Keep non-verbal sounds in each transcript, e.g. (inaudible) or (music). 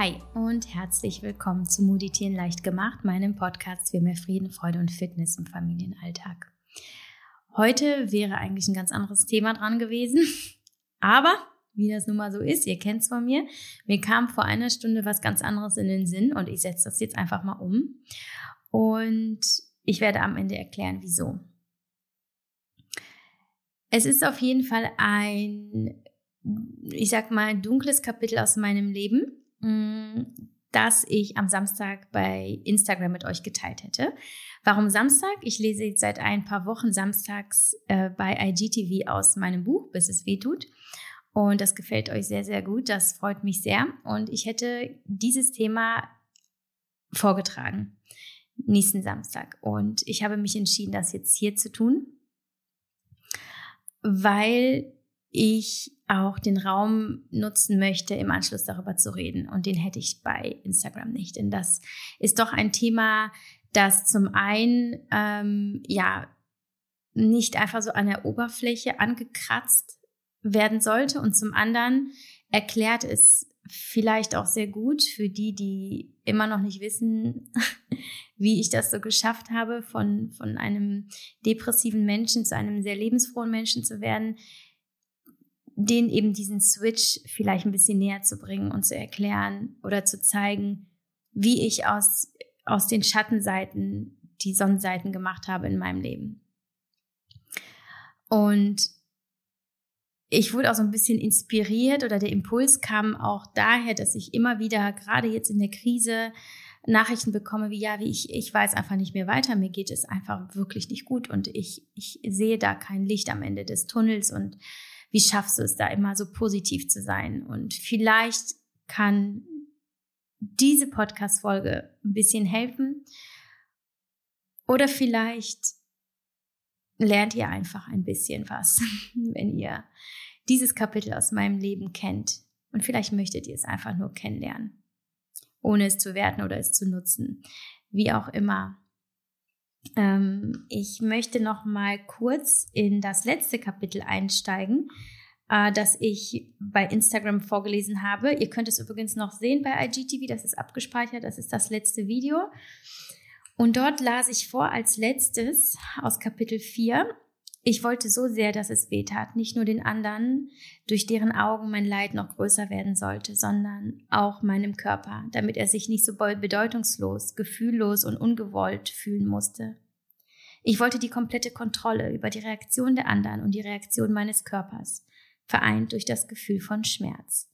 Hi und herzlich willkommen zu Meditieren leicht gemacht, meinem Podcast für mehr Frieden, Freude und Fitness im Familienalltag. Heute wäre eigentlich ein ganz anderes Thema dran gewesen, (laughs) aber wie das nun mal so ist, ihr kennt es von mir, mir kam vor einer Stunde was ganz anderes in den Sinn und ich setze das jetzt einfach mal um und ich werde am Ende erklären, wieso. Es ist auf jeden Fall ein, ich sag mal, dunkles Kapitel aus meinem Leben das ich am Samstag bei Instagram mit euch geteilt hätte. Warum Samstag? Ich lese jetzt seit ein paar Wochen samstags äh, bei IGTV aus meinem Buch, bis es weh tut. Und das gefällt euch sehr, sehr gut. Das freut mich sehr. Und ich hätte dieses Thema vorgetragen nächsten Samstag. Und ich habe mich entschieden, das jetzt hier zu tun, weil ich auch den Raum nutzen möchte, im Anschluss darüber zu reden. Und den hätte ich bei Instagram nicht. Denn das ist doch ein Thema, das zum einen ähm, ja nicht einfach so an der Oberfläche angekratzt werden sollte und zum anderen erklärt es vielleicht auch sehr gut für die, die immer noch nicht wissen, (laughs) wie ich das so geschafft habe, von, von einem depressiven Menschen zu einem sehr lebensfrohen Menschen zu werden, denen eben diesen Switch vielleicht ein bisschen näher zu bringen und zu erklären oder zu zeigen, wie ich aus, aus den Schattenseiten die Sonnenseiten gemacht habe in meinem Leben. Und ich wurde auch so ein bisschen inspiriert oder der Impuls kam auch daher, dass ich immer wieder, gerade jetzt in der Krise, Nachrichten bekomme, wie ja, wie ich, ich weiß einfach nicht mehr weiter, mir geht es einfach wirklich nicht gut und ich, ich sehe da kein Licht am Ende des Tunnels und wie schaffst du es da immer so positiv zu sein? Und vielleicht kann diese Podcast-Folge ein bisschen helfen. Oder vielleicht lernt ihr einfach ein bisschen was, (laughs) wenn ihr dieses Kapitel aus meinem Leben kennt. Und vielleicht möchtet ihr es einfach nur kennenlernen, ohne es zu werten oder es zu nutzen. Wie auch immer. Ähm, ich möchte noch mal kurz in das letzte Kapitel einsteigen, äh, das ich bei Instagram vorgelesen habe. Ihr könnt es übrigens noch sehen bei IGTV, das ist abgespeichert, das ist das letzte Video. Und dort las ich vor als letztes aus Kapitel 4. Ich wollte so sehr, dass es weh tat, nicht nur den anderen, durch deren Augen mein Leid noch größer werden sollte, sondern auch meinem Körper, damit er sich nicht so bedeutungslos, gefühllos und ungewollt fühlen musste. Ich wollte die komplette Kontrolle über die Reaktion der anderen und die Reaktion meines Körpers, vereint durch das Gefühl von Schmerz.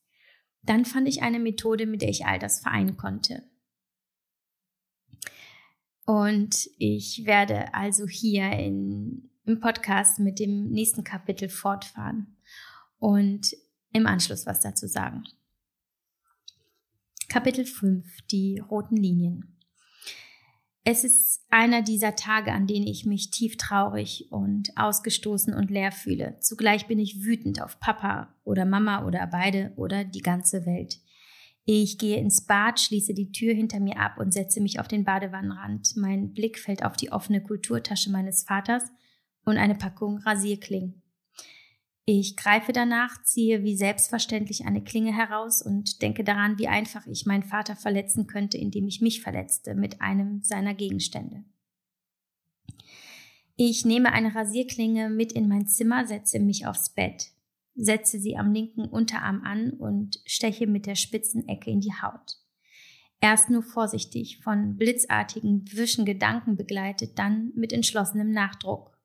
Dann fand ich eine Methode, mit der ich all das vereinen konnte. Und ich werde also hier in, im Podcast mit dem nächsten Kapitel fortfahren und im Anschluss was dazu sagen. Kapitel 5, die roten Linien. Es ist einer dieser Tage, an denen ich mich tief traurig und ausgestoßen und leer fühle. Zugleich bin ich wütend auf Papa oder Mama oder beide oder die ganze Welt. Ich gehe ins Bad, schließe die Tür hinter mir ab und setze mich auf den Badewannenrand. Mein Blick fällt auf die offene Kulturtasche meines Vaters und eine Packung Rasierklingen. Ich greife danach, ziehe wie selbstverständlich eine Klinge heraus und denke daran, wie einfach ich meinen Vater verletzen könnte, indem ich mich verletzte mit einem seiner Gegenstände. Ich nehme eine Rasierklinge mit in mein Zimmer, setze mich aufs Bett, setze sie am linken Unterarm an und steche mit der spitzen Ecke in die Haut. Erst nur vorsichtig, von blitzartigen Wischen Gedanken begleitet, dann mit entschlossenem Nachdruck.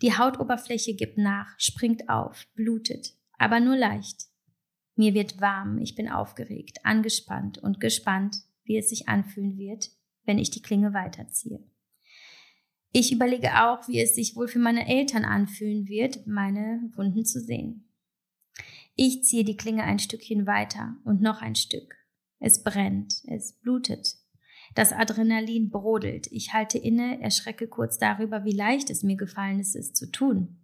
Die Hautoberfläche gibt nach, springt auf, blutet, aber nur leicht. Mir wird warm, ich bin aufgeregt, angespannt und gespannt, wie es sich anfühlen wird, wenn ich die Klinge weiterziehe. Ich überlege auch, wie es sich wohl für meine Eltern anfühlen wird, meine Wunden zu sehen. Ich ziehe die Klinge ein Stückchen weiter und noch ein Stück. Es brennt, es blutet, das Adrenalin brodelt. Ich halte inne, erschrecke kurz darüber, wie leicht es mir gefallen ist, es zu tun.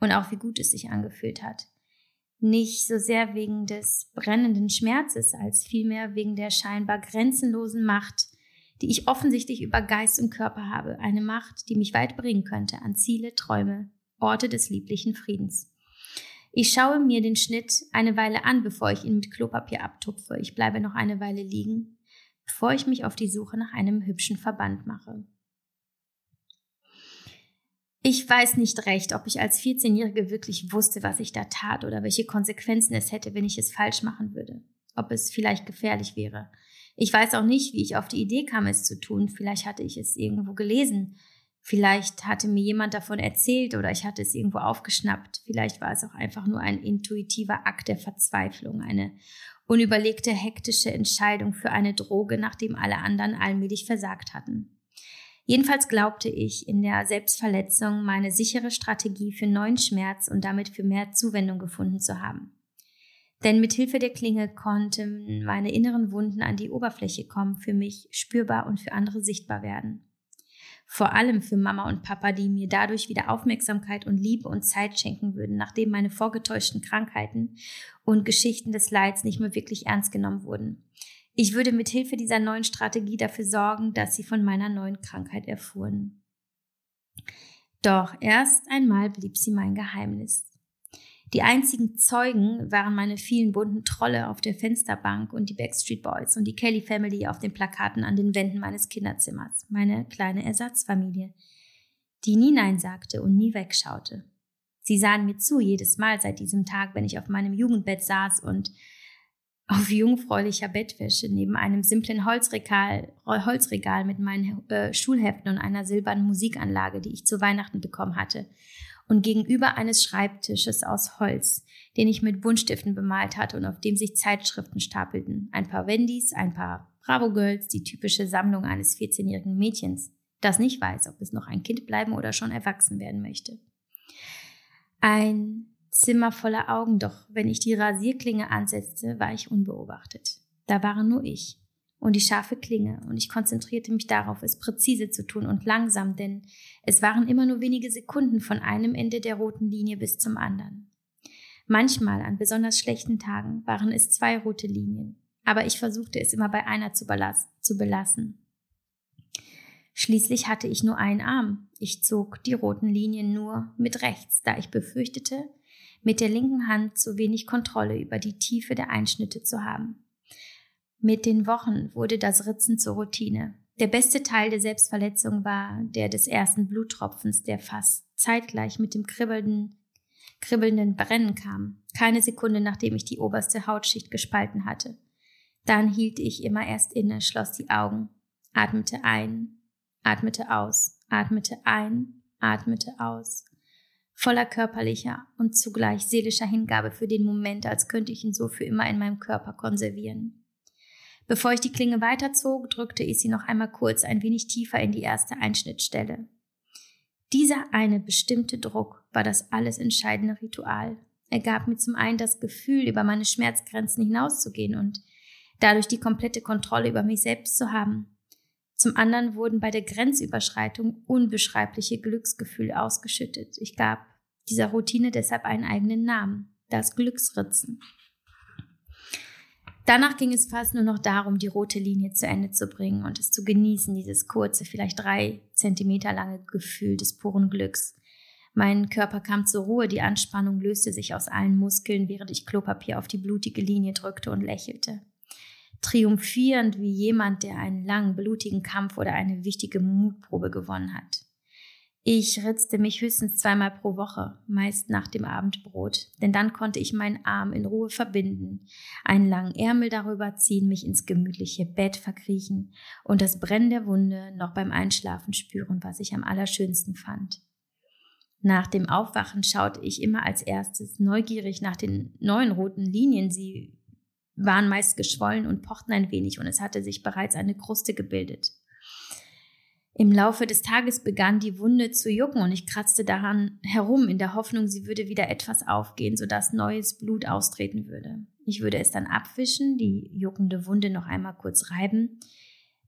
Und auch wie gut es sich angefühlt hat. Nicht so sehr wegen des brennenden Schmerzes, als vielmehr wegen der scheinbar grenzenlosen Macht, die ich offensichtlich über Geist und Körper habe. Eine Macht, die mich weit bringen könnte an Ziele, Träume, Orte des lieblichen Friedens. Ich schaue mir den Schnitt eine Weile an, bevor ich ihn mit Klopapier abtupfe. Ich bleibe noch eine Weile liegen, bevor ich mich auf die Suche nach einem hübschen Verband mache. Ich weiß nicht recht, ob ich als 14-Jährige wirklich wusste, was ich da tat oder welche Konsequenzen es hätte, wenn ich es falsch machen würde. Ob es vielleicht gefährlich wäre. Ich weiß auch nicht, wie ich auf die Idee kam, es zu tun. Vielleicht hatte ich es irgendwo gelesen. Vielleicht hatte mir jemand davon erzählt oder ich hatte es irgendwo aufgeschnappt. Vielleicht war es auch einfach nur ein intuitiver Akt der Verzweiflung, eine unüberlegte, hektische Entscheidung für eine Droge, nachdem alle anderen allmählich versagt hatten. Jedenfalls glaubte ich, in der Selbstverletzung meine sichere Strategie für neuen Schmerz und damit für mehr Zuwendung gefunden zu haben. Denn mit Hilfe der Klinge konnten meine inneren Wunden an die Oberfläche kommen, für mich spürbar und für andere sichtbar werden. Vor allem für Mama und Papa, die mir dadurch wieder Aufmerksamkeit und Liebe und Zeit schenken würden, nachdem meine vorgetäuschten Krankheiten und Geschichten des Leids nicht mehr wirklich ernst genommen wurden. Ich würde mit Hilfe dieser neuen Strategie dafür sorgen, dass sie von meiner neuen Krankheit erfuhren. Doch erst einmal blieb sie mein Geheimnis. Die einzigen Zeugen waren meine vielen bunten Trolle auf der Fensterbank und die Backstreet Boys und die Kelly Family auf den Plakaten an den Wänden meines Kinderzimmers, meine kleine Ersatzfamilie, die nie Nein sagte und nie wegschaute. Sie sahen mir zu jedes Mal seit diesem Tag, wenn ich auf meinem Jugendbett saß und auf jungfräulicher Bettwäsche neben einem simplen Holzregal, Holzregal mit meinen äh, Schulheften und einer silbernen Musikanlage, die ich zu Weihnachten bekommen hatte und gegenüber eines Schreibtisches aus Holz, den ich mit Buntstiften bemalt hatte und auf dem sich Zeitschriften stapelten. Ein paar Wendys, ein paar Bravo Girls, die typische Sammlung eines 14-jährigen Mädchens, das nicht weiß, ob es noch ein Kind bleiben oder schon erwachsen werden möchte. Ein Zimmer voller Augen, doch wenn ich die Rasierklinge ansetzte, war ich unbeobachtet. Da waren nur ich und die scharfe Klinge, und ich konzentrierte mich darauf, es präzise zu tun und langsam, denn es waren immer nur wenige Sekunden von einem Ende der roten Linie bis zum anderen. Manchmal, an besonders schlechten Tagen, waren es zwei rote Linien, aber ich versuchte es immer bei einer zu, zu belassen. Schließlich hatte ich nur einen Arm. Ich zog die roten Linien nur mit rechts, da ich befürchtete, mit der linken Hand zu wenig Kontrolle über die Tiefe der Einschnitte zu haben. Mit den Wochen wurde das Ritzen zur Routine. Der beste Teil der Selbstverletzung war der des ersten Bluttropfens, der fast zeitgleich mit dem kribbelnden, kribbelnden Brennen kam. Keine Sekunde nachdem ich die oberste Hautschicht gespalten hatte. Dann hielt ich immer erst inne, schloss die Augen, atmete ein, atmete aus, atmete ein, atmete aus. Voller körperlicher und zugleich seelischer Hingabe für den Moment, als könnte ich ihn so für immer in meinem Körper konservieren. Bevor ich die Klinge weiterzog, drückte ich sie noch einmal kurz ein wenig tiefer in die erste Einschnittstelle. Dieser eine bestimmte Druck war das alles entscheidende Ritual. Er gab mir zum einen das Gefühl, über meine Schmerzgrenzen hinauszugehen und dadurch die komplette Kontrolle über mich selbst zu haben. Zum anderen wurden bei der Grenzüberschreitung unbeschreibliche Glücksgefühle ausgeschüttet. Ich gab dieser Routine deshalb einen eigenen Namen, das Glücksritzen. Danach ging es fast nur noch darum, die rote Linie zu Ende zu bringen und es zu genießen, dieses kurze, vielleicht drei Zentimeter lange Gefühl des puren Glücks. Mein Körper kam zur Ruhe, die Anspannung löste sich aus allen Muskeln, während ich Klopapier auf die blutige Linie drückte und lächelte. Triumphierend wie jemand, der einen langen, blutigen Kampf oder eine wichtige Mutprobe gewonnen hat. Ich ritzte mich höchstens zweimal pro Woche, meist nach dem Abendbrot, denn dann konnte ich meinen Arm in Ruhe verbinden, einen langen Ärmel darüber ziehen, mich ins gemütliche Bett verkriechen und das Brennen der Wunde noch beim Einschlafen spüren, was ich am allerschönsten fand. Nach dem Aufwachen schaute ich immer als erstes neugierig nach den neuen roten Linien. Sie waren meist geschwollen und pochten ein wenig und es hatte sich bereits eine Kruste gebildet. Im Laufe des Tages begann die Wunde zu jucken und ich kratzte daran herum in der Hoffnung, sie würde wieder etwas aufgehen, sodass neues Blut austreten würde. Ich würde es dann abwischen, die juckende Wunde noch einmal kurz reiben,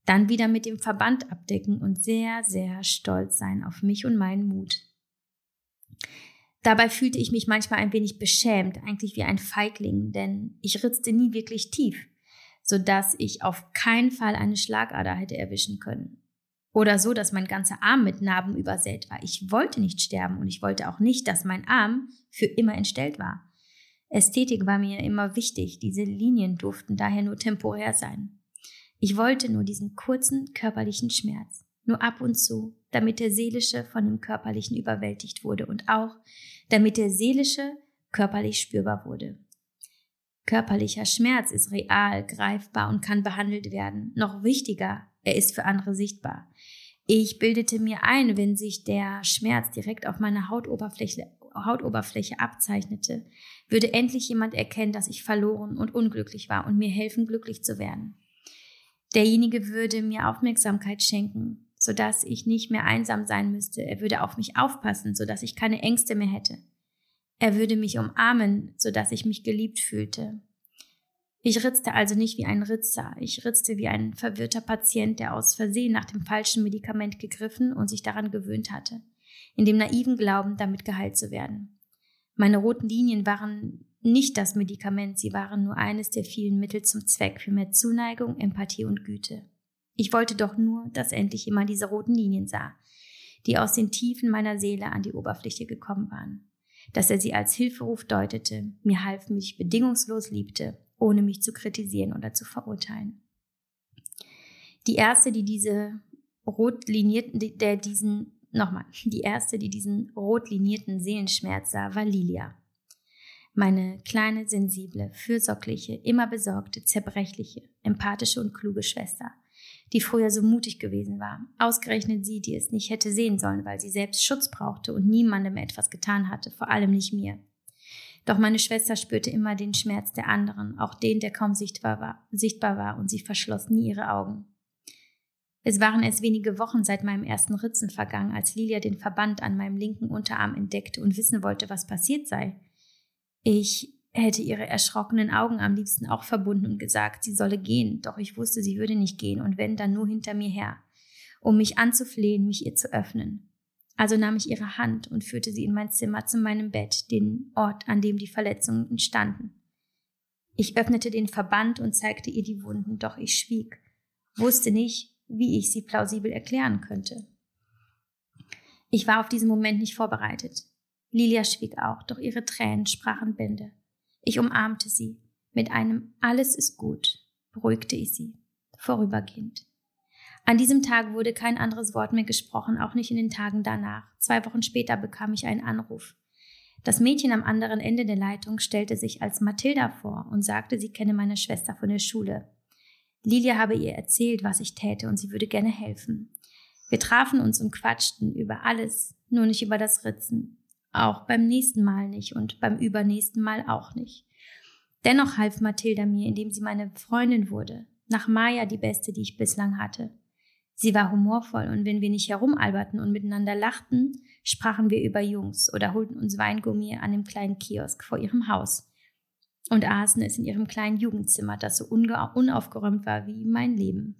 dann wieder mit dem Verband abdecken und sehr, sehr stolz sein auf mich und meinen Mut. Dabei fühlte ich mich manchmal ein wenig beschämt, eigentlich wie ein Feigling, denn ich ritzte nie wirklich tief, sodass ich auf keinen Fall eine Schlagader hätte erwischen können. Oder so, dass mein ganzer Arm mit Narben übersät war. Ich wollte nicht sterben und ich wollte auch nicht, dass mein Arm für immer entstellt war. Ästhetik war mir immer wichtig, diese Linien durften daher nur temporär sein. Ich wollte nur diesen kurzen körperlichen Schmerz, nur ab und zu, damit der seelische von dem körperlichen überwältigt wurde und auch, damit der seelische körperlich spürbar wurde. Körperlicher Schmerz ist real, greifbar und kann behandelt werden. Noch wichtiger, er ist für andere sichtbar. Ich bildete mir ein, wenn sich der Schmerz direkt auf meiner Hautoberfläche, Hautoberfläche abzeichnete, würde endlich jemand erkennen, dass ich verloren und unglücklich war und mir helfen, glücklich zu werden. Derjenige würde mir Aufmerksamkeit schenken, sodass ich nicht mehr einsam sein müsste. Er würde auf mich aufpassen, sodass ich keine Ängste mehr hätte. Er würde mich umarmen, sodass ich mich geliebt fühlte. Ich ritzte also nicht wie ein Ritzer, ich ritzte wie ein verwirrter Patient, der aus Versehen nach dem falschen Medikament gegriffen und sich daran gewöhnt hatte, in dem naiven Glauben, damit geheilt zu werden. Meine roten Linien waren nicht das Medikament, sie waren nur eines der vielen Mittel zum Zweck für mehr Zuneigung, Empathie und Güte. Ich wollte doch nur, dass endlich jemand diese roten Linien sah, die aus den Tiefen meiner Seele an die Oberfläche gekommen waren dass er sie als Hilferuf deutete, mir half, mich bedingungslos liebte, ohne mich zu kritisieren oder zu verurteilen. Die erste, die diese rot linierten, der diesen, nochmal, die erste, die diesen rot linierten Seelenschmerz sah, war Lilia. Meine kleine, sensible, fürsorgliche, immer besorgte, zerbrechliche, empathische und kluge Schwester, die früher so mutig gewesen war. Ausgerechnet sie, die es nicht hätte sehen sollen, weil sie selbst Schutz brauchte und niemandem etwas getan hatte, vor allem nicht mir. Doch meine Schwester spürte immer den Schmerz der anderen, auch den, der kaum sichtbar war, sichtbar war, und sie verschloss nie ihre Augen. Es waren erst wenige Wochen seit meinem ersten Ritzen vergangen, als Lilia den Verband an meinem linken Unterarm entdeckte und wissen wollte, was passiert sei. Ich hätte ihre erschrockenen Augen am liebsten auch verbunden und gesagt, sie solle gehen, doch ich wusste, sie würde nicht gehen und wenn, dann nur hinter mir her, um mich anzuflehen, mich ihr zu öffnen. Also nahm ich ihre Hand und führte sie in mein Zimmer zu meinem Bett, den Ort, an dem die Verletzungen entstanden. Ich öffnete den Verband und zeigte ihr die Wunden, doch ich schwieg, wusste nicht, wie ich sie plausibel erklären könnte. Ich war auf diesen Moment nicht vorbereitet. Lilia schwieg auch, doch ihre Tränen sprachen Bände. Ich umarmte sie. Mit einem Alles ist gut beruhigte ich sie, vorübergehend. An diesem Tag wurde kein anderes Wort mehr gesprochen, auch nicht in den Tagen danach. Zwei Wochen später bekam ich einen Anruf. Das Mädchen am anderen Ende der Leitung stellte sich als Mathilda vor und sagte, sie kenne meine Schwester von der Schule. Lilia habe ihr erzählt, was ich täte und sie würde gerne helfen. Wir trafen uns und quatschten über alles, nur nicht über das Ritzen. Auch beim nächsten Mal nicht und beim übernächsten Mal auch nicht. Dennoch half Mathilda mir, indem sie meine Freundin wurde, nach Maya die beste, die ich bislang hatte. Sie war humorvoll und wenn wir nicht herumalberten und miteinander lachten, sprachen wir über Jungs oder holten uns Weingummi an dem kleinen Kiosk vor ihrem Haus und aßen es in ihrem kleinen Jugendzimmer, das so unaufgeräumt war wie mein Leben.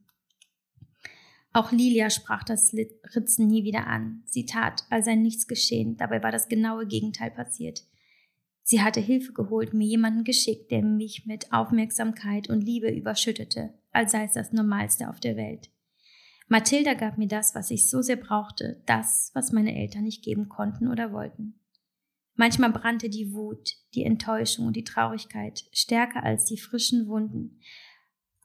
Auch Lilia sprach das Ritzen nie wieder an. Sie tat, als sei nichts geschehen. Dabei war das genaue Gegenteil passiert. Sie hatte Hilfe geholt, mir jemanden geschickt, der mich mit Aufmerksamkeit und Liebe überschüttete, als sei es das Normalste auf der Welt. Mathilda gab mir das, was ich so sehr brauchte, das, was meine Eltern nicht geben konnten oder wollten. Manchmal brannte die Wut, die Enttäuschung und die Traurigkeit stärker als die frischen Wunden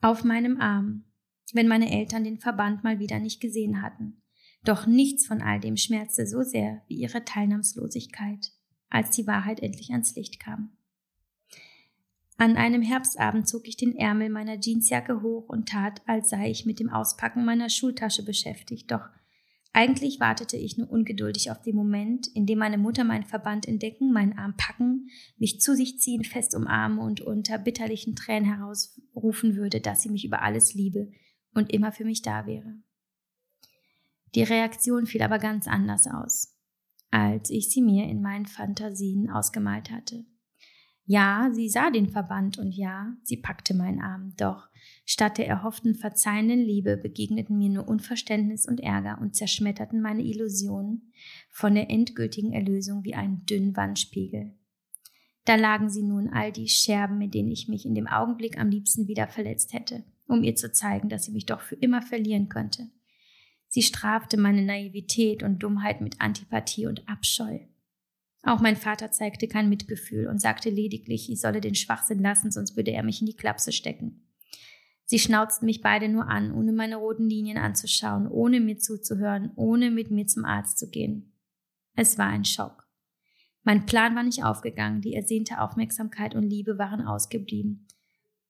auf meinem Arm, wenn meine Eltern den Verband mal wieder nicht gesehen hatten. Doch nichts von all dem schmerzte so sehr wie ihre Teilnahmslosigkeit, als die Wahrheit endlich ans Licht kam. An einem Herbstabend zog ich den Ärmel meiner Jeansjacke hoch und tat, als sei ich mit dem Auspacken meiner Schultasche beschäftigt, doch eigentlich wartete ich nur ungeduldig auf den Moment, in dem meine Mutter meinen Verband entdecken, meinen Arm packen, mich zu sich ziehen, fest umarmen und unter bitterlichen Tränen herausrufen würde, dass sie mich über alles liebe, und immer für mich da wäre. Die Reaktion fiel aber ganz anders aus, als ich sie mir in meinen Fantasien ausgemalt hatte. Ja, sie sah den Verband und ja, sie packte meinen Arm, doch statt der erhofften verzeihenden Liebe begegneten mir nur Unverständnis und Ärger und zerschmetterten meine Illusionen von der endgültigen Erlösung wie ein dünn Wandspiegel. Da lagen sie nun all die Scherben, mit denen ich mich in dem Augenblick am liebsten wieder verletzt hätte um ihr zu zeigen, dass sie mich doch für immer verlieren könnte. Sie strafte meine Naivität und Dummheit mit Antipathie und Abscheu. Auch mein Vater zeigte kein Mitgefühl und sagte lediglich, ich solle den Schwachsinn lassen, sonst würde er mich in die Klapse stecken. Sie schnauzten mich beide nur an, ohne meine roten Linien anzuschauen, ohne mir zuzuhören, ohne mit mir zum Arzt zu gehen. Es war ein Schock. Mein Plan war nicht aufgegangen, die ersehnte Aufmerksamkeit und Liebe waren ausgeblieben.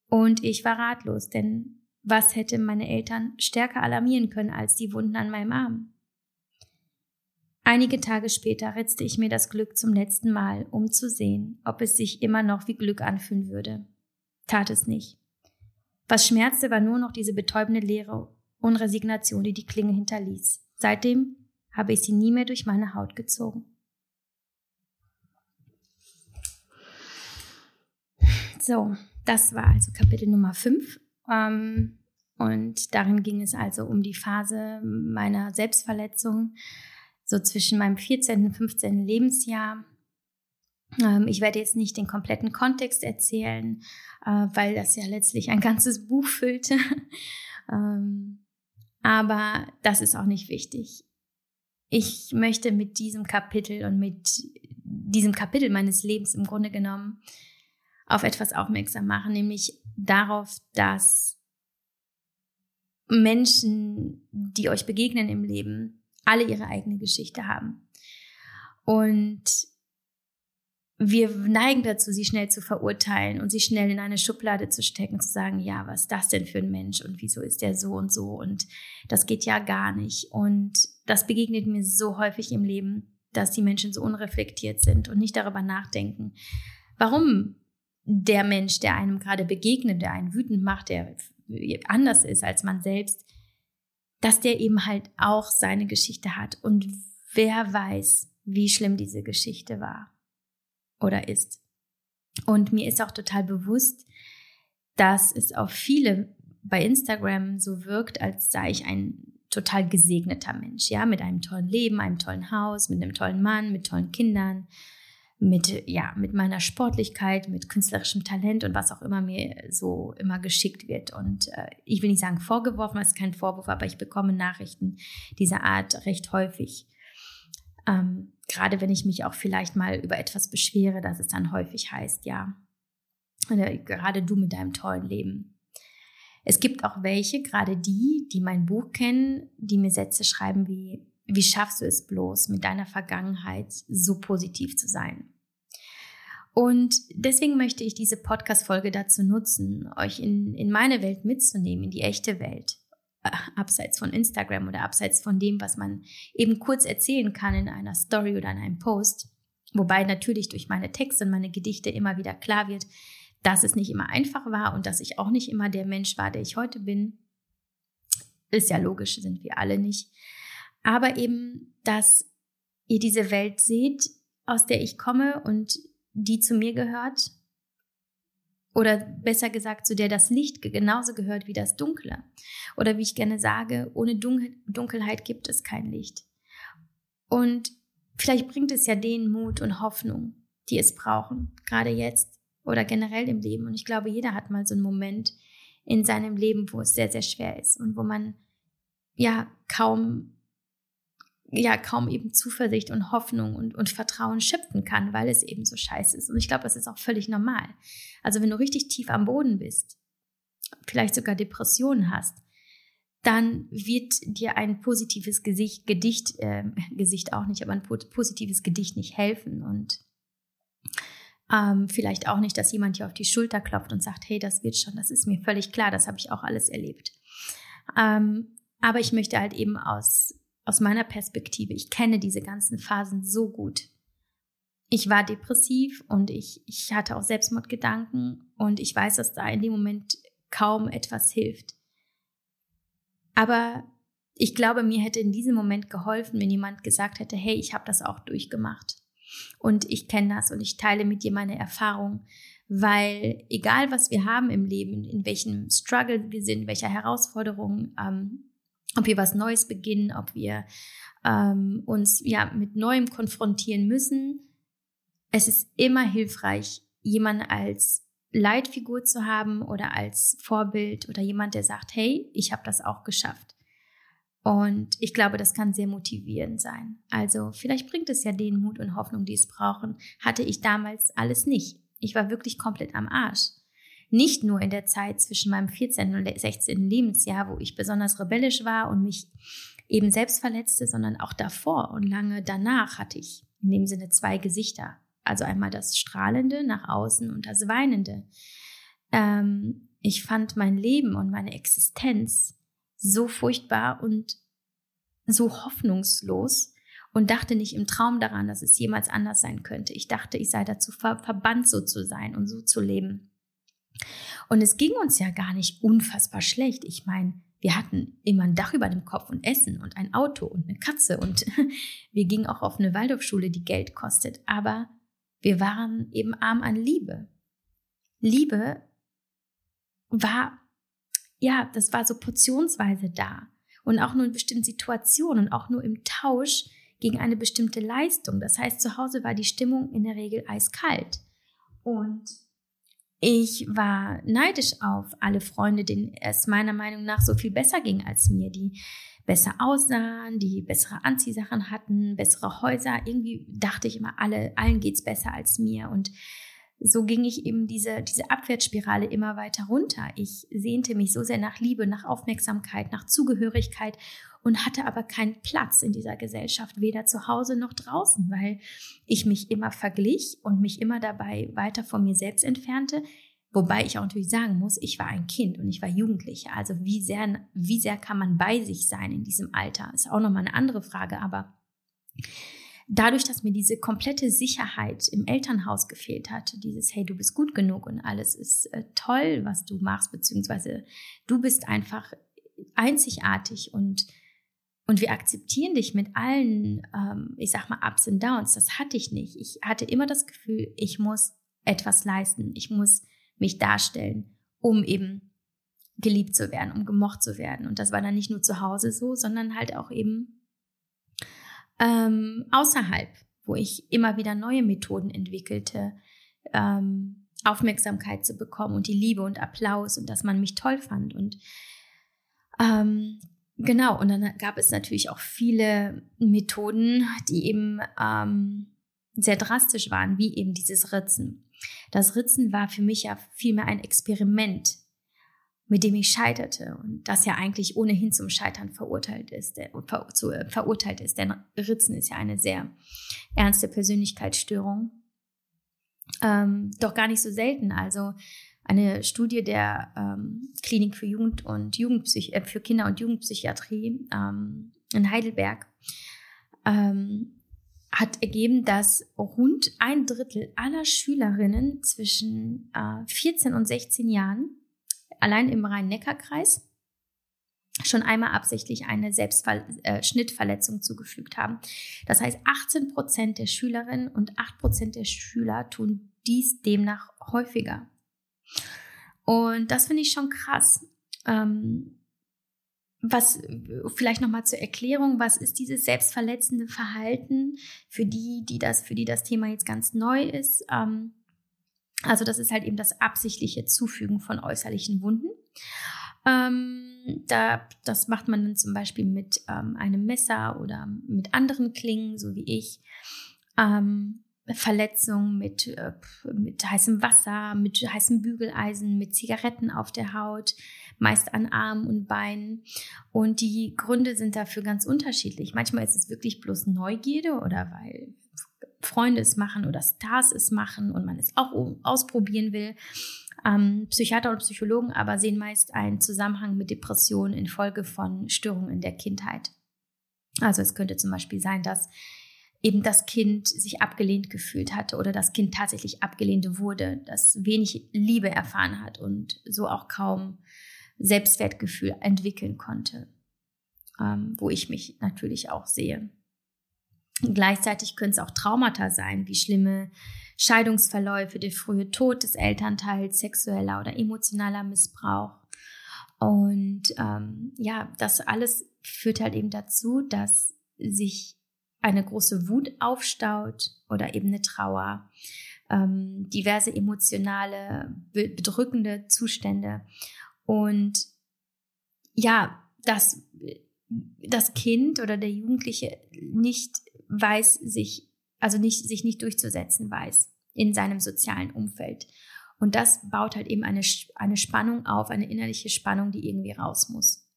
Und ich war ratlos, denn was hätte meine Eltern stärker alarmieren können als die Wunden an meinem Arm? Einige Tage später ritzte ich mir das Glück zum letzten Mal, um zu sehen, ob es sich immer noch wie Glück anfühlen würde. Tat es nicht. Was schmerzte, war nur noch diese betäubende Leere und Resignation, die die Klinge hinterließ. Seitdem habe ich sie nie mehr durch meine Haut gezogen. So, das war also Kapitel Nummer 5. Ähm, und darin ging es also um die Phase meiner Selbstverletzung, so zwischen meinem 14. und 15. Lebensjahr. Ähm, ich werde jetzt nicht den kompletten Kontext erzählen, äh, weil das ja letztlich ein (laughs) ganzes Buch füllte. (laughs) ähm, aber das ist auch nicht wichtig. Ich möchte mit diesem Kapitel und mit diesem Kapitel meines Lebens im Grunde genommen auf etwas aufmerksam machen, nämlich darauf, dass Menschen, die euch begegnen im Leben, alle ihre eigene Geschichte haben. Und wir neigen dazu, sie schnell zu verurteilen und sie schnell in eine Schublade zu stecken, zu sagen, ja, was ist das denn für ein Mensch und wieso ist der so und so und das geht ja gar nicht. Und das begegnet mir so häufig im Leben, dass die Menschen so unreflektiert sind und nicht darüber nachdenken, warum der Mensch, der einem gerade begegnet, der einen wütend macht, der anders ist als man selbst, dass der eben halt auch seine Geschichte hat. Und wer weiß, wie schlimm diese Geschichte war oder ist. Und mir ist auch total bewusst, dass es auf viele bei Instagram so wirkt, als sei ich ein total gesegneter Mensch, ja, mit einem tollen Leben, einem tollen Haus, mit einem tollen Mann, mit tollen Kindern, mit, ja, mit meiner Sportlichkeit, mit künstlerischem Talent und was auch immer mir so immer geschickt wird. Und äh, ich will nicht sagen vorgeworfen, es ist kein Vorwurf, aber ich bekomme Nachrichten dieser Art recht häufig. Ähm, gerade wenn ich mich auch vielleicht mal über etwas beschwere, dass es dann häufig heißt, ja, gerade du mit deinem tollen Leben. Es gibt auch welche, gerade die, die mein Buch kennen, die mir Sätze schreiben wie, wie schaffst du es bloß, mit deiner Vergangenheit so positiv zu sein? Und deswegen möchte ich diese Podcast-Folge dazu nutzen, euch in, in meine Welt mitzunehmen, in die echte Welt. Äh, abseits von Instagram oder abseits von dem, was man eben kurz erzählen kann in einer Story oder in einem Post. Wobei natürlich durch meine Texte und meine Gedichte immer wieder klar wird, dass es nicht immer einfach war und dass ich auch nicht immer der Mensch war, der ich heute bin. Ist ja logisch, sind wir alle nicht aber eben, dass ihr diese Welt seht, aus der ich komme und die zu mir gehört. Oder besser gesagt, zu der das Licht genauso gehört wie das Dunkle. Oder wie ich gerne sage, ohne Dunkelheit gibt es kein Licht. Und vielleicht bringt es ja denen Mut und Hoffnung, die es brauchen, gerade jetzt oder generell im Leben. Und ich glaube, jeder hat mal so einen Moment in seinem Leben, wo es sehr, sehr schwer ist und wo man ja kaum ja kaum eben Zuversicht und Hoffnung und, und Vertrauen schöpfen kann, weil es eben so scheiße ist. Und ich glaube, das ist auch völlig normal. Also wenn du richtig tief am Boden bist, vielleicht sogar Depressionen hast, dann wird dir ein positives Gesicht, Gedicht, äh, (laughs) Gesicht auch nicht, aber ein positives Gedicht nicht helfen und ähm, vielleicht auch nicht, dass jemand dir auf die Schulter klopft und sagt, hey, das wird schon, das ist mir völlig klar, das habe ich auch alles erlebt. Ähm, aber ich möchte halt eben aus aus meiner Perspektive, ich kenne diese ganzen Phasen so gut. Ich war depressiv und ich, ich hatte auch Selbstmordgedanken und ich weiß, dass da in dem Moment kaum etwas hilft. Aber ich glaube, mir hätte in diesem Moment geholfen, wenn jemand gesagt hätte, hey, ich habe das auch durchgemacht und ich kenne das und ich teile mit dir meine Erfahrung, weil egal was wir haben im Leben, in welchem Struggle wir sind, welcher Herausforderung ähm, ob wir was Neues beginnen, ob wir ähm, uns ja mit Neuem konfrontieren müssen. Es ist immer hilfreich, jemanden als Leitfigur zu haben oder als Vorbild oder jemand, der sagt, hey, ich habe das auch geschafft. Und ich glaube, das kann sehr motivierend sein. Also vielleicht bringt es ja den Mut und Hoffnung, die es brauchen. Hatte ich damals alles nicht. Ich war wirklich komplett am Arsch. Nicht nur in der Zeit zwischen meinem 14. und 16. Lebensjahr, wo ich besonders rebellisch war und mich eben selbst verletzte, sondern auch davor und lange danach hatte ich in dem Sinne zwei Gesichter. Also einmal das Strahlende nach außen und das Weinende. Ähm, ich fand mein Leben und meine Existenz so furchtbar und so hoffnungslos und dachte nicht im Traum daran, dass es jemals anders sein könnte. Ich dachte, ich sei dazu ver verbannt, so zu sein und so zu leben. Und es ging uns ja gar nicht unfassbar schlecht. Ich meine, wir hatten immer ein Dach über dem Kopf und Essen und ein Auto und eine Katze und (laughs) wir gingen auch auf eine Waldorfschule, die Geld kostet. Aber wir waren eben arm an Liebe. Liebe war ja, das war so portionsweise da. Und auch nur in bestimmten Situationen und auch nur im Tausch gegen eine bestimmte Leistung. Das heißt, zu Hause war die Stimmung in der Regel eiskalt. Und ich war neidisch auf alle Freunde, denen es meiner Meinung nach so viel besser ging als mir, die besser aussahen, die bessere Anziehsachen hatten, bessere Häuser. Irgendwie dachte ich immer, alle, allen geht's besser als mir. Und so ging ich eben diese, diese Abwärtsspirale immer weiter runter. Ich sehnte mich so sehr nach Liebe, nach Aufmerksamkeit, nach Zugehörigkeit und hatte aber keinen Platz in dieser Gesellschaft, weder zu Hause noch draußen, weil ich mich immer verglich und mich immer dabei weiter von mir selbst entfernte. Wobei ich auch natürlich sagen muss, ich war ein Kind und ich war Jugendliche. Also wie sehr, wie sehr kann man bei sich sein in diesem Alter? Ist auch nochmal eine andere Frage, aber dadurch, dass mir diese komplette Sicherheit im Elternhaus gefehlt hat, dieses, hey, du bist gut genug und alles ist äh, toll, was du machst, beziehungsweise du bist einfach einzigartig und und wir akzeptieren dich mit allen, ähm, ich sag mal, Ups und Downs. Das hatte ich nicht. Ich hatte immer das Gefühl, ich muss etwas leisten. Ich muss mich darstellen, um eben geliebt zu werden, um gemocht zu werden. Und das war dann nicht nur zu Hause so, sondern halt auch eben ähm, außerhalb, wo ich immer wieder neue Methoden entwickelte, ähm, Aufmerksamkeit zu bekommen und die Liebe und Applaus und dass man mich toll fand. Und ähm, genau, und dann gab es natürlich auch viele Methoden, die eben ähm, sehr drastisch waren, wie eben dieses Ritzen. Das Ritzen war für mich ja vielmehr ein Experiment mit dem ich scheiterte und das ja eigentlich ohnehin zum Scheitern verurteilt ist, ver, zu, äh, verurteilt ist. Denn Ritzen ist ja eine sehr ernste Persönlichkeitsstörung. Ähm, doch gar nicht so selten. Also eine Studie der ähm, Klinik für Jugend und Jugendpsych äh, für Kinder- und Jugendpsychiatrie ähm, in Heidelberg ähm, hat ergeben, dass rund ein Drittel aller Schülerinnen zwischen äh, 14 und 16 Jahren allein im Rhein-Neckar-Kreis schon einmal absichtlich eine Selbstschnittverletzung äh, zugefügt haben. Das heißt, 18 Prozent der Schülerinnen und 8 Prozent der Schüler tun dies demnach häufiger. Und das finde ich schon krass. Ähm, was vielleicht nochmal zur Erklärung, was ist dieses selbstverletzende Verhalten für die, die das, für die das Thema jetzt ganz neu ist? Ähm, also das ist halt eben das absichtliche Zufügen von äußerlichen Wunden. Ähm, da, das macht man dann zum Beispiel mit ähm, einem Messer oder mit anderen Klingen, so wie ich. Ähm, Verletzungen mit, äh, mit heißem Wasser, mit heißem Bügeleisen, mit Zigaretten auf der Haut, meist an Armen und Beinen. Und die Gründe sind dafür ganz unterschiedlich. Manchmal ist es wirklich bloß Neugierde oder weil Freunde es machen oder Stars es machen und man es auch ausprobieren will. Ähm, Psychiater und Psychologen aber sehen meist einen Zusammenhang mit Depressionen infolge von Störungen in der Kindheit. Also es könnte zum Beispiel sein, dass eben das Kind sich abgelehnt gefühlt hatte oder das Kind tatsächlich abgelehnt wurde, das wenig Liebe erfahren hat und so auch kaum Selbstwertgefühl entwickeln konnte, ähm, wo ich mich natürlich auch sehe. Gleichzeitig können es auch Traumata sein, wie schlimme Scheidungsverläufe, der frühe Tod des Elternteils, sexueller oder emotionaler Missbrauch. Und ähm, ja, das alles führt halt eben dazu, dass sich eine große Wut aufstaut oder eben eine Trauer, ähm, diverse emotionale, bedrückende Zustände. Und ja, das das Kind oder der Jugendliche nicht weiß, sich, also nicht, sich nicht durchzusetzen weiß in seinem sozialen Umfeld. Und das baut halt eben eine, eine Spannung auf, eine innerliche Spannung, die irgendwie raus muss.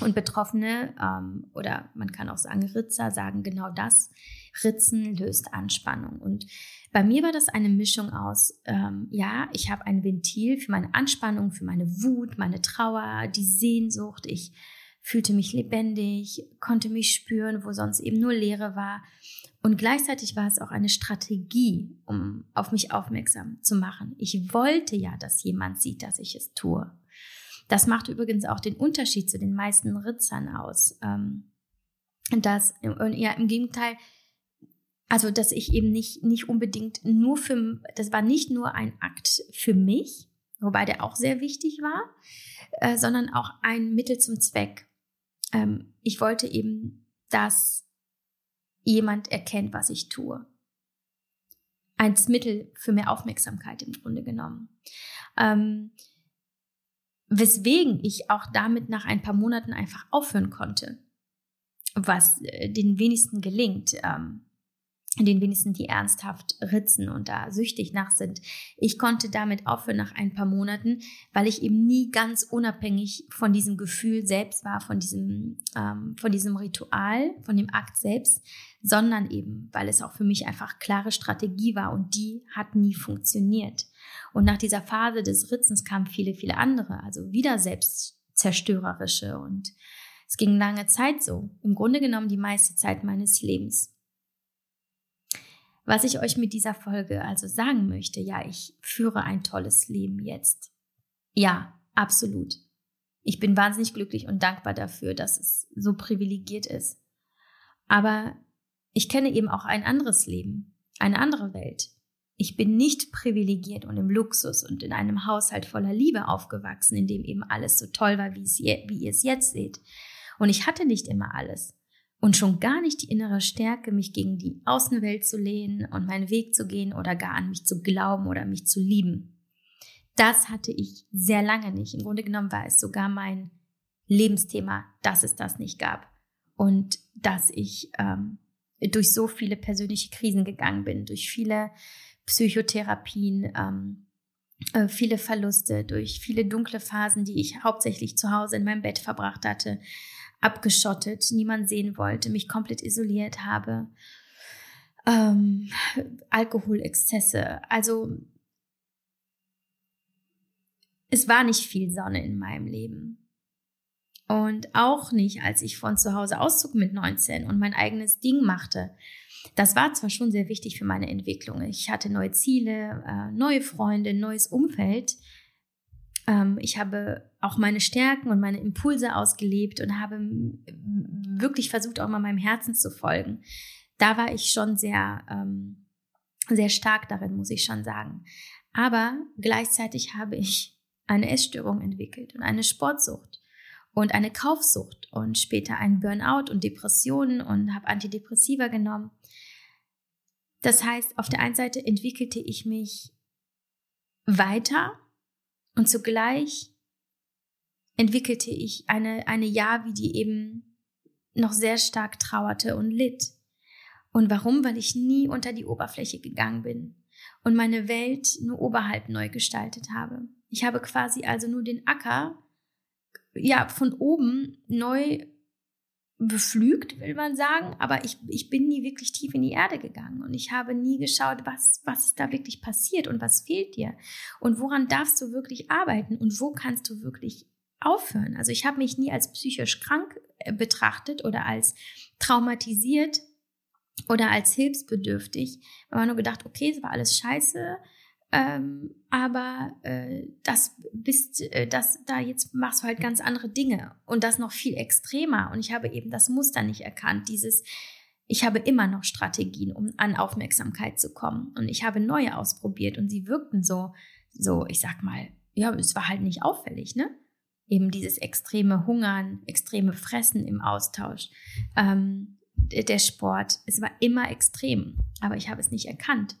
Und Betroffene ähm, oder man kann auch sagen Ritzer sagen genau das. Ritzen löst Anspannung. Und bei mir war das eine Mischung aus, ähm, ja, ich habe ein Ventil für meine Anspannung, für meine Wut, meine Trauer, die Sehnsucht. Ich fühlte mich lebendig, konnte mich spüren, wo sonst eben nur Leere war. Und gleichzeitig war es auch eine Strategie, um auf mich aufmerksam zu machen. Ich wollte ja, dass jemand sieht, dass ich es tue. Das macht übrigens auch den Unterschied zu den meisten Ritzern aus. Ähm, dass, ja, im Gegenteil, also, dass ich eben nicht, nicht unbedingt nur für, das war nicht nur ein Akt für mich, wobei der auch sehr wichtig war, äh, sondern auch ein Mittel zum Zweck. Ähm, ich wollte eben, dass jemand erkennt, was ich tue. Als Mittel für mehr Aufmerksamkeit im Grunde genommen. Ähm, weswegen ich auch damit nach ein paar Monaten einfach aufhören konnte, was äh, den wenigsten gelingt, ähm, den wenigsten, die ernsthaft ritzen und da süchtig nach sind. Ich konnte damit aufhören nach ein paar Monaten, weil ich eben nie ganz unabhängig von diesem Gefühl selbst war, von diesem, ähm, von diesem Ritual, von dem Akt selbst, sondern eben, weil es auch für mich einfach klare Strategie war und die hat nie funktioniert. Und nach dieser Phase des Ritzens kamen viele, viele andere, also wieder selbstzerstörerische und es ging lange Zeit so, im Grunde genommen die meiste Zeit meines Lebens. Was ich euch mit dieser Folge also sagen möchte, ja, ich führe ein tolles Leben jetzt. Ja, absolut. Ich bin wahnsinnig glücklich und dankbar dafür, dass es so privilegiert ist. Aber ich kenne eben auch ein anderes Leben, eine andere Welt. Ich bin nicht privilegiert und im Luxus und in einem Haushalt voller Liebe aufgewachsen, in dem eben alles so toll war, wie, je, wie ihr es jetzt seht. Und ich hatte nicht immer alles. Und schon gar nicht die innere Stärke, mich gegen die Außenwelt zu lehnen und meinen Weg zu gehen oder gar an mich zu glauben oder mich zu lieben. Das hatte ich sehr lange nicht. Im Grunde genommen war es sogar mein Lebensthema, dass es das nicht gab. Und dass ich ähm, durch so viele persönliche Krisen gegangen bin, durch viele Psychotherapien, ähm, äh, viele Verluste, durch viele dunkle Phasen, die ich hauptsächlich zu Hause in meinem Bett verbracht hatte, abgeschottet, niemand sehen wollte, mich komplett isoliert habe, ähm, Alkoholexzesse. Also es war nicht viel Sonne in meinem Leben. Und auch nicht, als ich von zu Hause auszog mit 19 und mein eigenes Ding machte. Das war zwar schon sehr wichtig für meine Entwicklung. Ich hatte neue Ziele, äh, neue Freunde, neues Umfeld. Ähm, ich habe auch meine Stärken und meine Impulse ausgelebt und habe wirklich versucht, auch mal meinem Herzen zu folgen. Da war ich schon sehr, ähm, sehr stark darin, muss ich schon sagen. Aber gleichzeitig habe ich eine Essstörung entwickelt und eine Sportsucht und eine Kaufsucht und später einen Burnout und Depressionen und habe Antidepressiva genommen. Das heißt, auf der einen Seite entwickelte ich mich weiter und zugleich entwickelte ich eine, eine Javi, die eben noch sehr stark trauerte und litt. Und warum? Weil ich nie unter die Oberfläche gegangen bin und meine Welt nur oberhalb neu gestaltet habe. Ich habe quasi also nur den Acker ja von oben neu beflügt, will man sagen, aber ich, ich bin nie wirklich tief in die Erde gegangen. Und ich habe nie geschaut, was, was da wirklich passiert und was fehlt dir. Und woran darfst du wirklich arbeiten? Und wo kannst du wirklich aufhören. Also ich habe mich nie als psychisch krank äh, betrachtet oder als traumatisiert oder als hilfsbedürftig, aber nur gedacht, okay, es war alles scheiße, ähm, aber äh, das bist, äh, das da jetzt machst du halt ganz andere Dinge und das noch viel extremer. Und ich habe eben das Muster nicht erkannt. Dieses, ich habe immer noch Strategien, um an Aufmerksamkeit zu kommen. Und ich habe neue ausprobiert und sie wirkten so, so, ich sag mal, ja, es war halt nicht auffällig, ne? Eben dieses extreme Hungern, extreme Fressen im Austausch, ähm, der Sport, es war immer extrem, aber ich habe es nicht erkannt.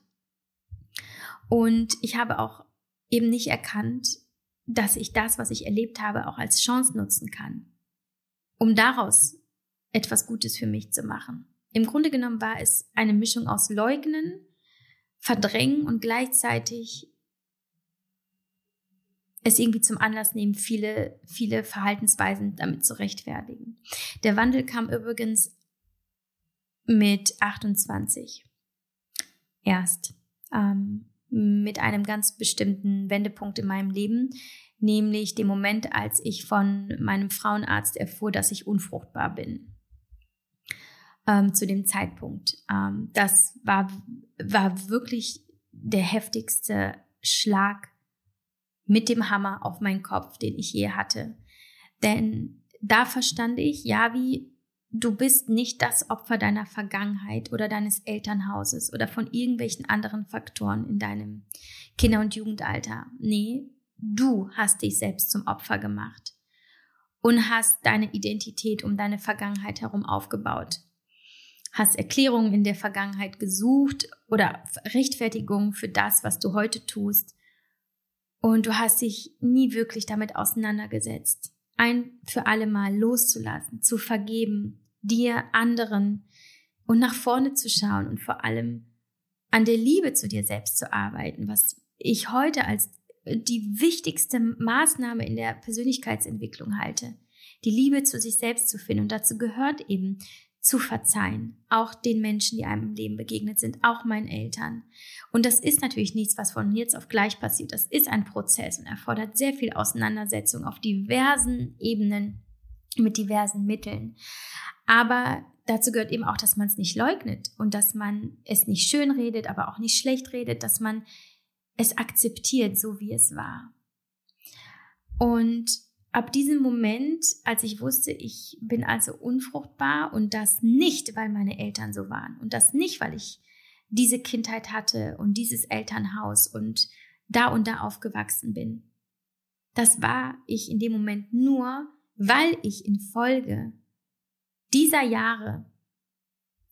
Und ich habe auch eben nicht erkannt, dass ich das, was ich erlebt habe, auch als Chance nutzen kann, um daraus etwas Gutes für mich zu machen. Im Grunde genommen war es eine Mischung aus Leugnen, Verdrängen und gleichzeitig es irgendwie zum Anlass nehmen, viele, viele Verhaltensweisen damit zu rechtfertigen. Der Wandel kam übrigens mit 28 erst ähm, mit einem ganz bestimmten Wendepunkt in meinem Leben, nämlich dem Moment, als ich von meinem Frauenarzt erfuhr, dass ich unfruchtbar bin. Ähm, zu dem Zeitpunkt. Ähm, das war, war wirklich der heftigste Schlag mit dem Hammer auf meinen Kopf, den ich je hatte. Denn da verstand ich, ja, wie du bist nicht das Opfer deiner Vergangenheit oder deines Elternhauses oder von irgendwelchen anderen Faktoren in deinem Kinder- und Jugendalter. Nee, du hast dich selbst zum Opfer gemacht und hast deine Identität um deine Vergangenheit herum aufgebaut. Hast Erklärungen in der Vergangenheit gesucht oder Rechtfertigungen für das, was du heute tust. Und du hast dich nie wirklich damit auseinandergesetzt ein für alle Mal loszulassen, zu vergeben, dir, anderen und nach vorne zu schauen und vor allem an der Liebe zu dir selbst zu arbeiten, was ich heute als die wichtigste Maßnahme in der Persönlichkeitsentwicklung halte. Die Liebe zu sich selbst zu finden. Und dazu gehört eben zu verzeihen, auch den Menschen, die einem im Leben begegnet sind, auch meinen Eltern. Und das ist natürlich nichts, was von jetzt auf gleich passiert. Das ist ein Prozess und erfordert sehr viel Auseinandersetzung auf diversen Ebenen mit diversen Mitteln. Aber dazu gehört eben auch, dass man es nicht leugnet und dass man es nicht schön redet, aber auch nicht schlecht redet, dass man es akzeptiert, so wie es war. Und ab diesem Moment, als ich wusste, ich bin also unfruchtbar und das nicht, weil meine Eltern so waren und das nicht, weil ich diese Kindheit hatte und dieses Elternhaus und da und da aufgewachsen bin. Das war ich in dem Moment nur, weil ich in Folge dieser Jahre,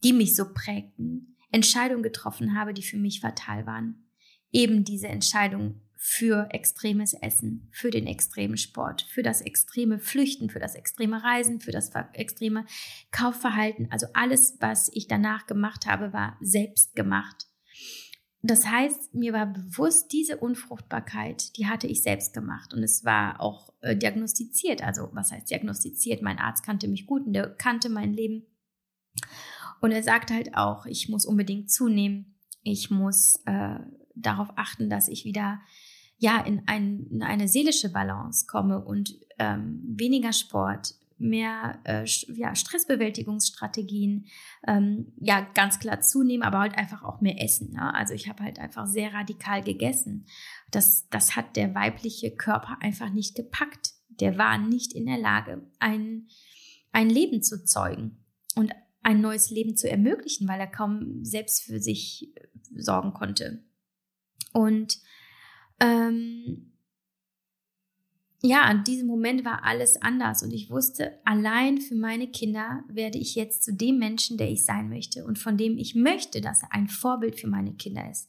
die mich so prägten, Entscheidungen getroffen habe, die für mich fatal waren. Eben diese Entscheidung für extremes Essen, für den extremen Sport, für das extreme Flüchten, für das extreme Reisen, für das extreme Kaufverhalten. Also alles, was ich danach gemacht habe, war selbst gemacht. Das heißt, mir war bewusst, diese Unfruchtbarkeit, die hatte ich selbst gemacht und es war auch äh, diagnostiziert. Also was heißt diagnostiziert? Mein Arzt kannte mich gut und der kannte mein Leben. Und er sagt halt auch, ich muss unbedingt zunehmen. Ich muss äh, darauf achten, dass ich wieder ja in, ein, in eine seelische Balance komme und ähm, weniger Sport, mehr äh, ja, Stressbewältigungsstrategien, ähm, ja ganz klar zunehmen, aber halt einfach auch mehr essen. Ne? Also ich habe halt einfach sehr radikal gegessen. Das, das hat der weibliche Körper einfach nicht gepackt. Der war nicht in der Lage, ein, ein Leben zu zeugen und ein neues Leben zu ermöglichen, weil er kaum selbst für sich äh, sorgen konnte. Und ähm, ja, an diesem Moment war alles anders und ich wusste, allein für meine Kinder werde ich jetzt zu dem Menschen, der ich sein möchte und von dem ich möchte, dass er ein Vorbild für meine Kinder ist.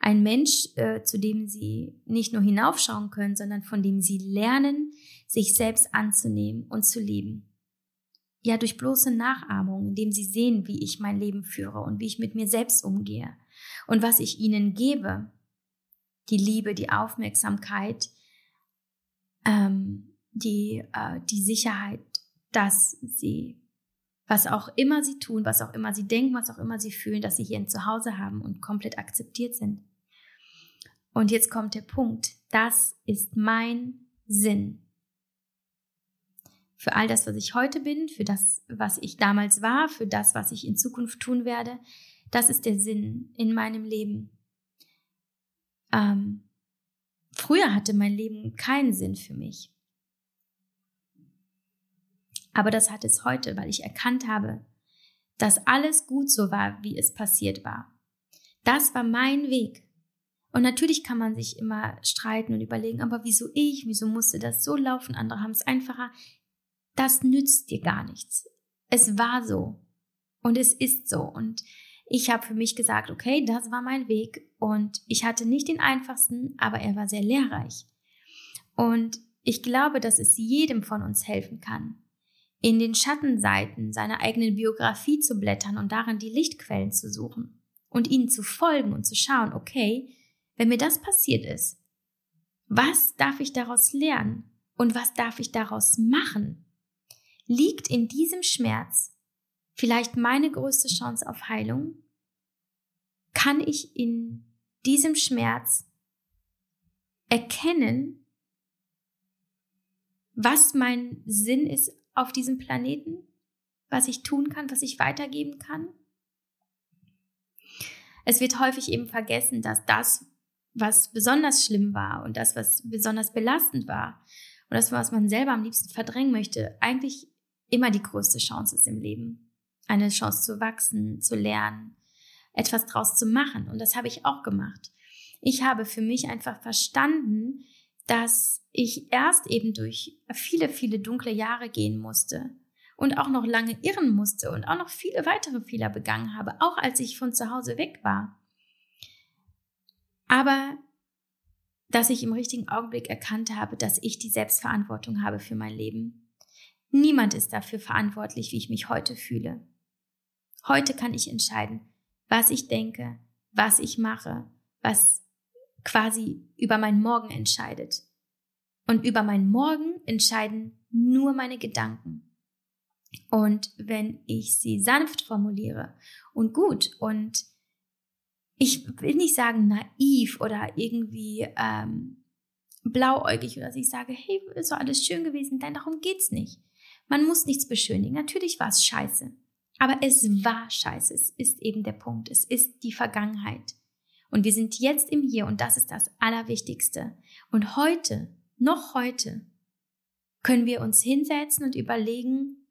Ein Mensch, äh, zu dem sie nicht nur hinaufschauen können, sondern von dem sie lernen, sich selbst anzunehmen und zu lieben. Ja, durch bloße Nachahmung, indem sie sehen, wie ich mein Leben führe und wie ich mit mir selbst umgehe und was ich ihnen gebe, die Liebe, die Aufmerksamkeit, ähm, die, äh, die Sicherheit, dass sie, was auch immer sie tun, was auch immer sie denken, was auch immer sie fühlen, dass sie hier ein Zuhause haben und komplett akzeptiert sind. Und jetzt kommt der Punkt. Das ist mein Sinn. Für all das, was ich heute bin, für das, was ich damals war, für das, was ich in Zukunft tun werde. Das ist der Sinn in meinem Leben. Ähm, früher hatte mein Leben keinen Sinn für mich. Aber das hat es heute, weil ich erkannt habe, dass alles gut so war, wie es passiert war. Das war mein Weg. Und natürlich kann man sich immer streiten und überlegen, aber wieso ich, wieso musste das so laufen, andere haben es einfacher. Das nützt dir gar nichts. Es war so und es ist so. Und ich habe für mich gesagt, okay, das war mein Weg und ich hatte nicht den einfachsten, aber er war sehr lehrreich. Und ich glaube, dass es jedem von uns helfen kann, in den Schattenseiten seiner eigenen Biografie zu blättern und darin die Lichtquellen zu suchen und ihnen zu folgen und zu schauen, okay, wenn mir das passiert ist, was darf ich daraus lernen und was darf ich daraus machen? Liegt in diesem Schmerz vielleicht meine größte Chance auf Heilung? Kann ich in diesem Schmerz erkennen, was mein Sinn ist auf diesem Planeten, was ich tun kann, was ich weitergeben kann? Es wird häufig eben vergessen, dass das, was besonders schlimm war und das, was besonders belastend war und das, was man selber am liebsten verdrängen möchte, eigentlich immer die größte Chance ist im Leben. Eine Chance zu wachsen, zu lernen, etwas draus zu machen. Und das habe ich auch gemacht. Ich habe für mich einfach verstanden, dass ich erst eben durch viele, viele dunkle Jahre gehen musste und auch noch lange irren musste und auch noch viele weitere Fehler begangen habe, auch als ich von zu Hause weg war. Aber dass ich im richtigen Augenblick erkannt habe, dass ich die Selbstverantwortung habe für mein Leben. Niemand ist dafür verantwortlich, wie ich mich heute fühle. Heute kann ich entscheiden, was ich denke, was ich mache, was quasi über mein Morgen entscheidet. Und über mein Morgen entscheiden nur meine Gedanken. Und wenn ich sie sanft formuliere und gut und ich will nicht sagen naiv oder irgendwie ähm, blauäugig oder dass ich sage, hey, ist doch alles schön gewesen, denn darum geht's nicht. Man muss nichts beschönigen. Natürlich war es scheiße. Aber es war scheiße. Es ist eben der Punkt. Es ist die Vergangenheit. Und wir sind jetzt im Hier und das ist das Allerwichtigste. Und heute, noch heute, können wir uns hinsetzen und überlegen,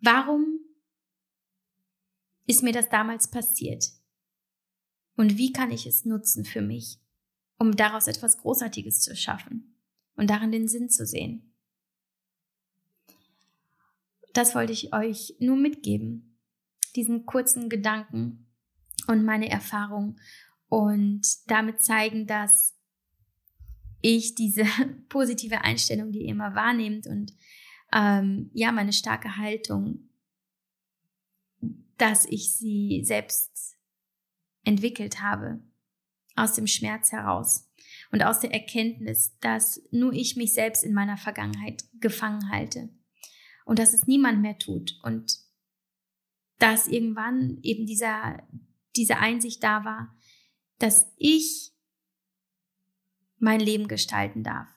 warum ist mir das damals passiert? Und wie kann ich es nutzen für mich, um daraus etwas Großartiges zu schaffen und darin den Sinn zu sehen? Das wollte ich euch nur mitgeben, diesen kurzen Gedanken und meine Erfahrung. Und damit zeigen, dass ich diese (laughs) positive Einstellung, die ihr immer wahrnehmt und ähm, ja, meine starke Haltung, dass ich sie selbst entwickelt habe, aus dem Schmerz heraus und aus der Erkenntnis, dass nur ich mich selbst in meiner Vergangenheit gefangen halte und dass es niemand mehr tut und dass irgendwann eben dieser, diese Einsicht da war, dass ich mein Leben gestalten darf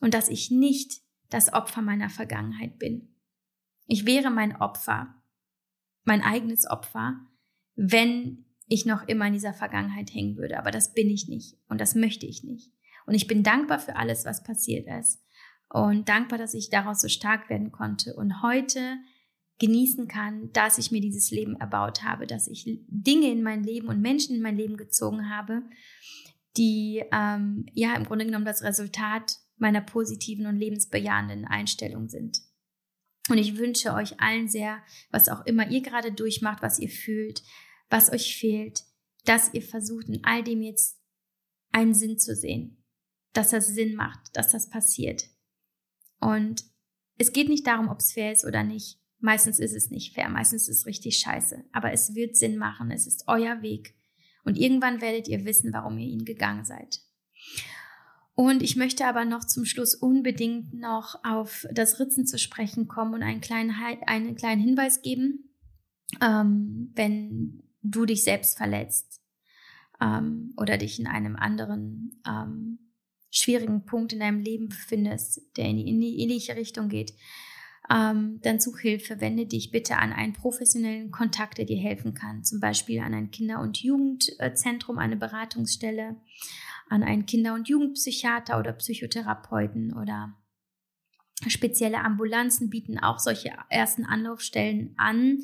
und dass ich nicht das Opfer meiner Vergangenheit bin. Ich wäre mein Opfer, mein eigenes Opfer, wenn ich noch immer in dieser Vergangenheit hängen würde. Aber das bin ich nicht und das möchte ich nicht. Und ich bin dankbar für alles, was passiert ist und dankbar, dass ich daraus so stark werden konnte und heute genießen kann, dass ich mir dieses Leben erbaut habe, dass ich Dinge in mein Leben und Menschen in mein Leben gezogen habe, die ähm, ja im Grunde genommen das Resultat meiner positiven und lebensbejahenden Einstellung sind. Und ich wünsche euch allen sehr, was auch immer ihr gerade durchmacht, was ihr fühlt, was euch fehlt, dass ihr versucht, in all dem jetzt einen Sinn zu sehen, dass das Sinn macht, dass das passiert. Und es geht nicht darum, ob es fair ist oder nicht. Meistens ist es nicht fair, meistens ist es richtig scheiße, aber es wird Sinn machen, es ist euer Weg. Und irgendwann werdet ihr wissen, warum ihr ihn gegangen seid. Und ich möchte aber noch zum Schluss unbedingt noch auf das Ritzen zu sprechen kommen und einen kleinen, einen kleinen Hinweis geben. Ähm, wenn du dich selbst verletzt ähm, oder dich in einem anderen ähm, schwierigen Punkt in deinem Leben befindest, der in die, in die ähnliche Richtung geht, ähm, dann such Hilfe, wende dich bitte an einen professionellen Kontakt, der dir helfen kann, zum Beispiel an ein Kinder- und Jugendzentrum, eine Beratungsstelle, an einen Kinder- und Jugendpsychiater oder Psychotherapeuten oder Spezielle Ambulanzen bieten auch solche ersten Anlaufstellen an.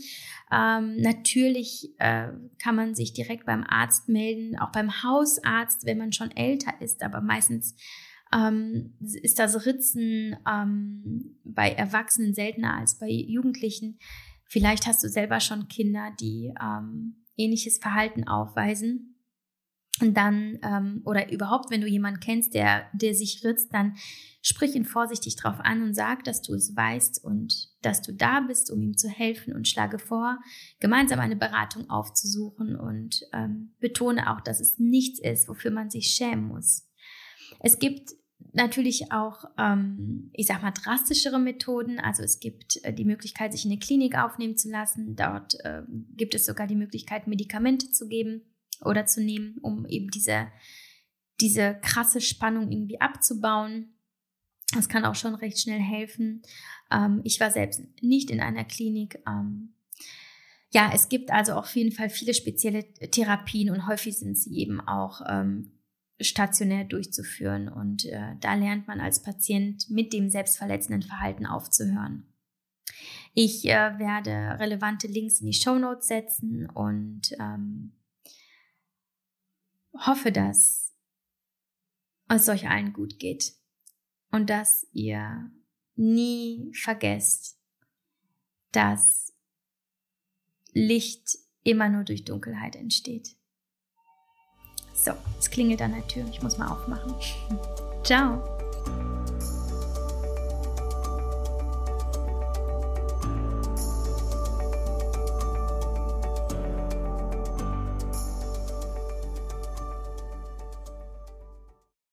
Ähm, natürlich äh, kann man sich direkt beim Arzt melden, auch beim Hausarzt, wenn man schon älter ist, aber meistens ähm, ist das Ritzen ähm, bei Erwachsenen seltener als bei Jugendlichen. Vielleicht hast du selber schon Kinder, die ähm, ähnliches Verhalten aufweisen. Und dann, ähm, oder überhaupt, wenn du jemanden kennst, der, der sich ritzt, dann sprich ihn vorsichtig drauf an und sag, dass du es weißt und dass du da bist, um ihm zu helfen und schlage vor, gemeinsam eine Beratung aufzusuchen und ähm, betone auch, dass es nichts ist, wofür man sich schämen muss. Es gibt natürlich auch, ähm, ich sag mal, drastischere Methoden. Also es gibt äh, die Möglichkeit, sich in eine Klinik aufnehmen zu lassen. Dort äh, gibt es sogar die Möglichkeit, Medikamente zu geben oder zu nehmen, um eben diese, diese krasse Spannung irgendwie abzubauen. Das kann auch schon recht schnell helfen. Ähm, ich war selbst nicht in einer Klinik. Ähm, ja, es gibt also auf jeden Fall viele spezielle Therapien und häufig sind sie eben auch ähm, stationär durchzuführen. Und äh, da lernt man als Patient mit dem selbstverletzenden Verhalten aufzuhören. Ich äh, werde relevante Links in die Show Notes setzen und ähm, hoffe, dass es euch allen gut geht und dass ihr nie vergesst, dass Licht immer nur durch Dunkelheit entsteht. So, es klingelt an der Tür. Ich muss mal aufmachen. (laughs) Ciao.